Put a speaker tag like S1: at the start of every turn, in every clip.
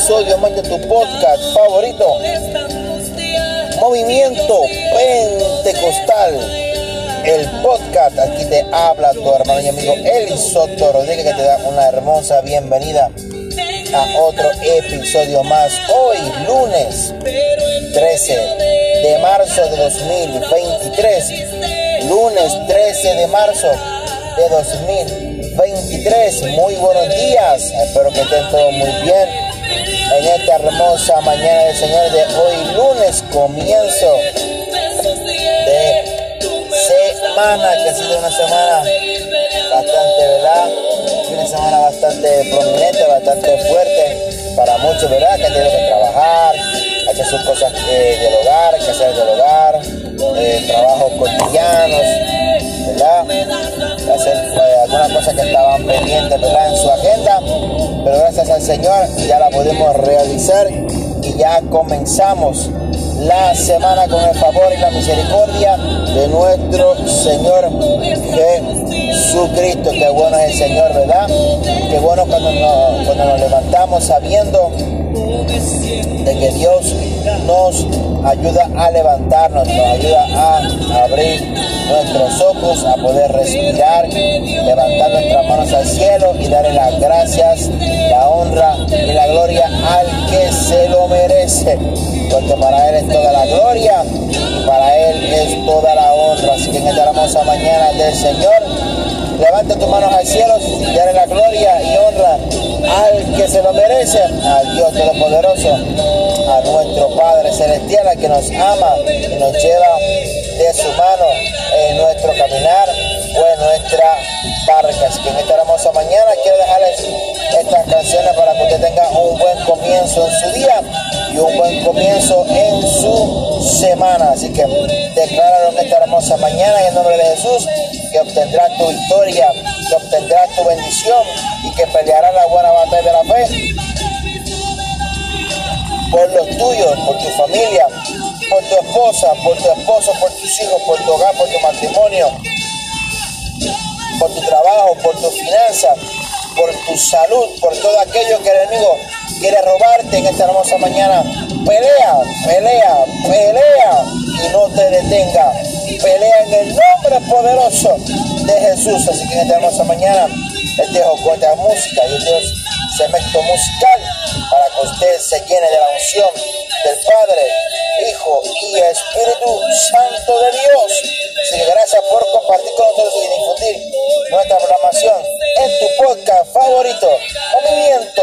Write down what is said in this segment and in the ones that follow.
S1: episodio más de tu podcast favorito. Movimiento Pentecostal. El podcast. Aquí te habla tu hermano y amigo El Soto Rodríguez que te da una hermosa bienvenida a otro episodio más. Hoy, lunes 13 de marzo de 2023. Lunes 13 de marzo de 2023. Muy buenos días. Espero que estén todos muy bien en esta hermosa mañana del Señor de hoy lunes, comienzo de semana, que ha sido una semana bastante, ¿verdad? Una semana bastante prominente, bastante fuerte para muchos, ¿verdad? Que han tenido que trabajar, hacer sus cosas eh, del hogar, que hacer del hogar, eh, trabajos cotidianos, ¿verdad? Hacer eh, algunas cosas que estaban pendientes, ¿verdad? En su agenda pero gracias al Señor ya la podemos realizar y ya comenzamos la semana con el favor y la misericordia de nuestro Señor Jesucristo. Qué bueno es el Señor, ¿verdad? Qué bueno cuando nos, cuando nos levantamos sabiendo de que Dios nos ayuda a levantarnos, nos ayuda a abrir nuestros ojos, a poder respirar, levantar nuestras manos al cielo y darle las gracias, la honra y la gloria al que se lo merece. Porque para Él es toda la gloria y para Él es toda la honra. Así que en esta hermosa mañana del Señor, levante tus manos al cielo y dale la gloria y honra al que se lo merece, al Dios Todopoderoso, a nuestro Padre Celestial, al que nos ama y nos lleva de su mano nuestro caminar o en nuestra barca. Así que en esta hermosa mañana quiero dejarles estas canciones para que usted tenga un buen comienzo en su día y un buen comienzo en su semana. Así que decláralo en esta hermosa mañana en el nombre de Jesús que obtendrás tu victoria, que obtendrás tu bendición y que pelearás la buena batalla de la fe por los tuyos, por tu familia, por tu esposa, por tu esposo, por tus hijos, por tu hogar, por tu matrimonio, por tu trabajo, por tu finanzas, por tu salud, por todo aquello que el enemigo quiere robarte en esta hermosa mañana. Pelea, pelea, pelea y no te detenga. Pelea en el nombre poderoso de Jesús. Así que en esta hermosa mañana les dejo con esta música y Dios segmento musical para que usted se llene de la unción del Padre, Hijo y Espíritu Santo de Dios. Gracias por compartir con nosotros y difundir nuestra programación en tu podcast favorito, Movimiento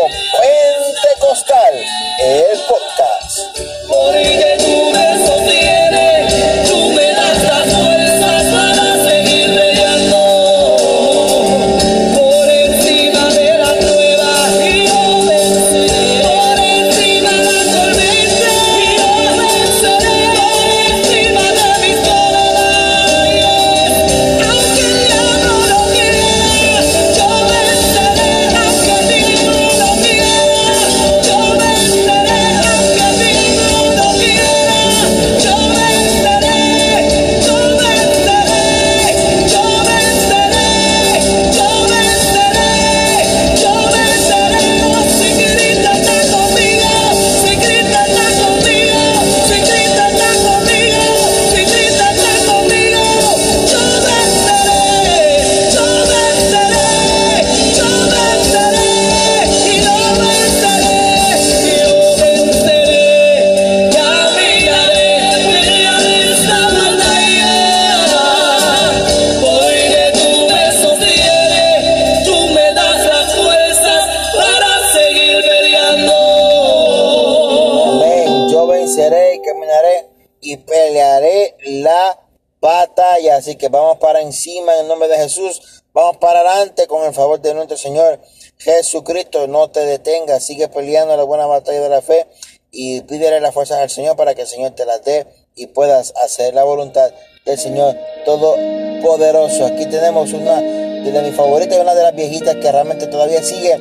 S1: Así que vamos para encima en el nombre de Jesús. Vamos para adelante con el favor de nuestro Señor Jesucristo. No te detengas. Sigue peleando la buena batalla de la fe y pídele las fuerzas al Señor para que el Señor te las dé y puedas hacer la voluntad del Señor Todopoderoso. Aquí tenemos una de mis favoritas y una de las viejitas que realmente todavía sigue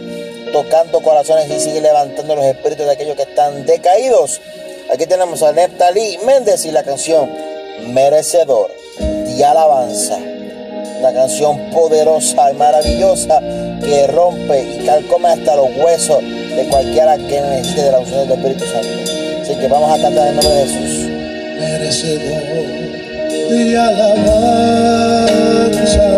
S1: tocando corazones y sigue levantando los espíritus de aquellos que están decaídos. Aquí tenemos a Neptalí Méndez y la canción Merecedor y alabanza. Una canción poderosa y maravillosa que rompe y calcome hasta los huesos de cualquiera que necesite de la unción del Espíritu Santo. Así que vamos a cantar en nombre de Jesús.
S2: santo,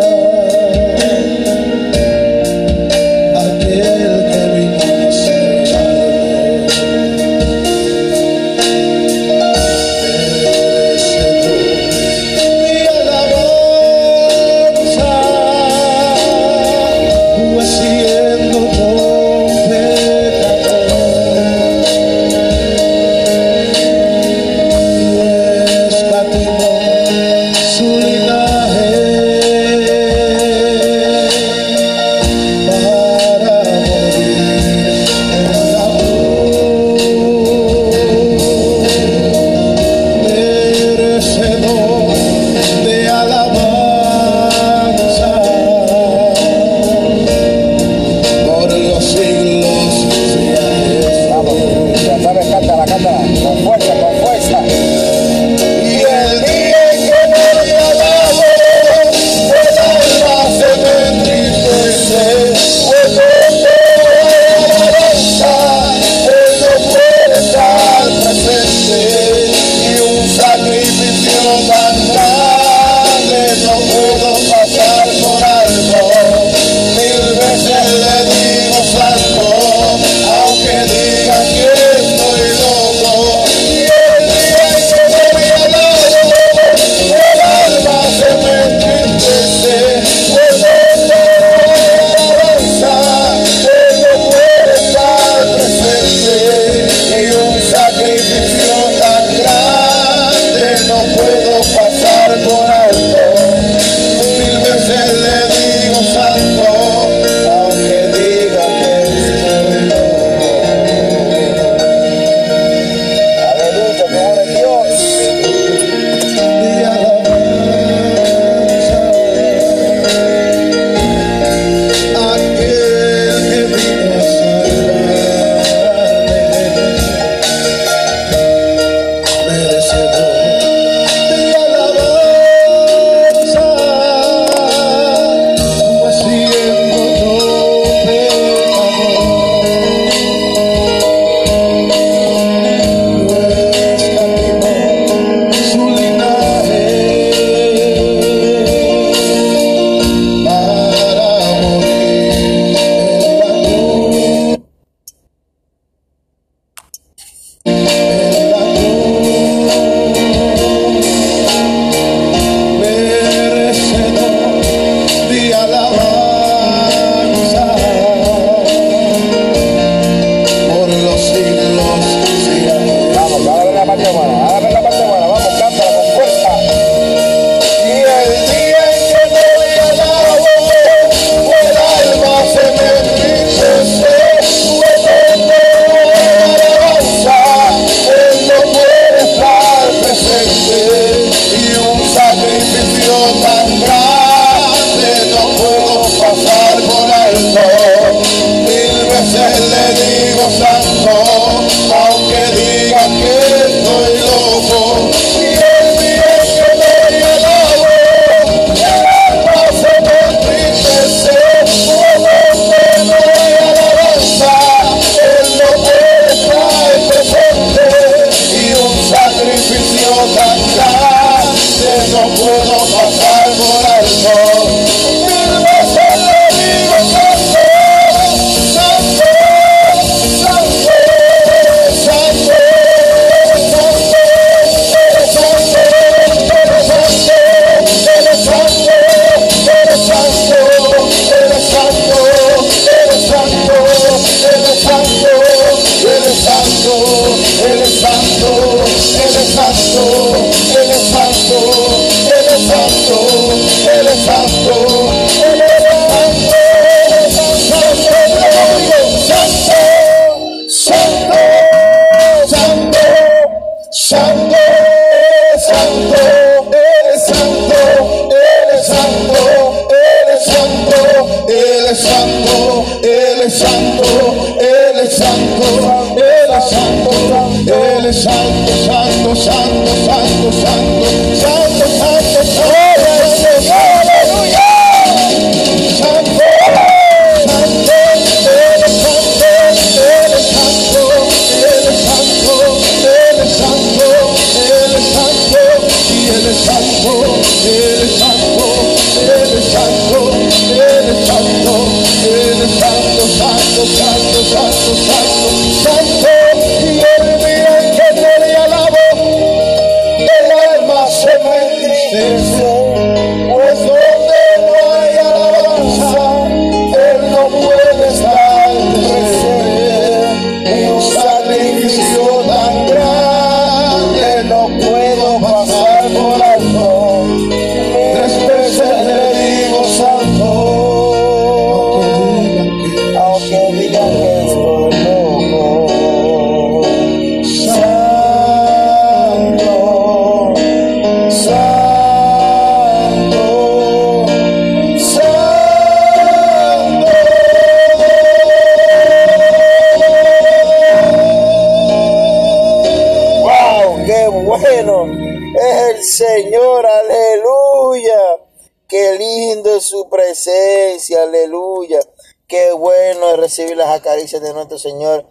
S1: su presencia, aleluya. Qué bueno es recibir las acaricias de nuestro Señor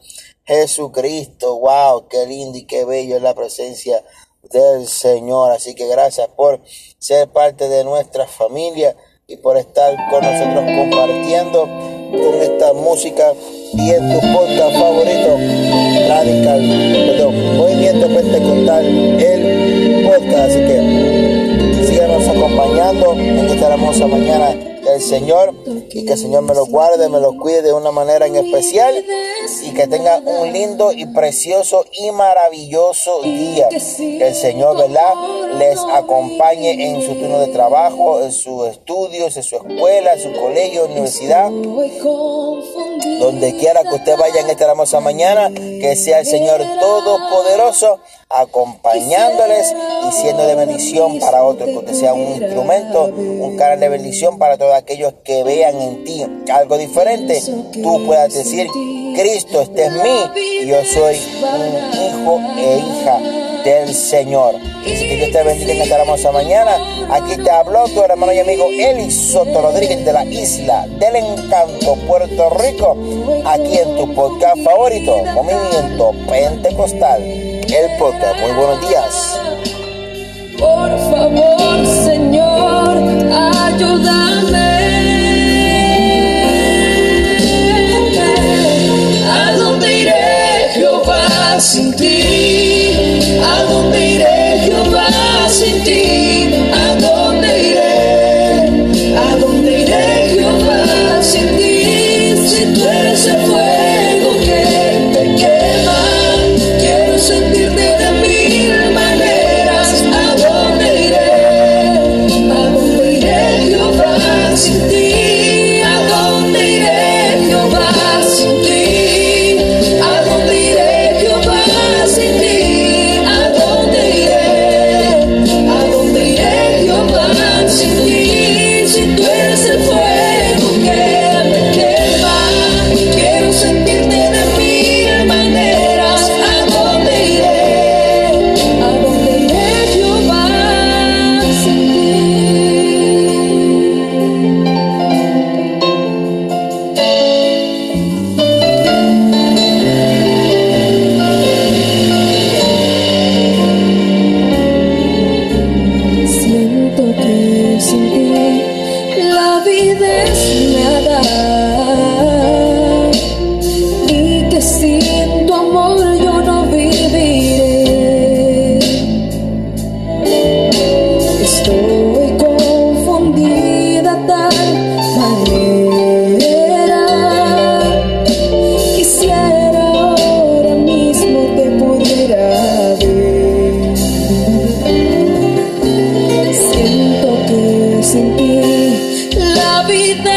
S1: Jesucristo. Wow, qué lindo y qué bello es la presencia del Señor. Así que gracias por ser parte de nuestra familia y por estar con nosotros compartiendo con esta música y en tu podcast favorito, Radical, perdón, Movimiento Pentecostal, el podcast. Así que en esta hermosa mañana del Señor y que el Señor me lo guarde, me lo cuide de una manera en especial y que tenga un lindo y precioso y maravilloso día. Que el Señor, ¿verdad? Les acompañe en su turno de trabajo, en sus estudios, en su escuela, en su colegio, universidad, donde quiera que usted vaya en esta hermosa mañana, que sea el Señor Todopoderoso acompañándoles y siendo de bendición para otros, que sea un instrumento, un canal de bendición para todos aquellos que vean en ti algo diferente, tú puedas decir, Cristo, este es mí yo soy un hijo e hija del Señor. Así que Dios te bendiga en esta hermosa mañana. Aquí te habló tu hermano y amigo Eli Soto Rodríguez de la isla del encanto, Puerto Rico, aquí en tu podcast favorito, Movimiento Pentecostal, el podcast. Muy buenos días.
S3: Por favor, Señor, ayúdame. ¿A dónde iré, Jehová, sin ti? ¿A dónde iré, Jehová, sin ti? La vida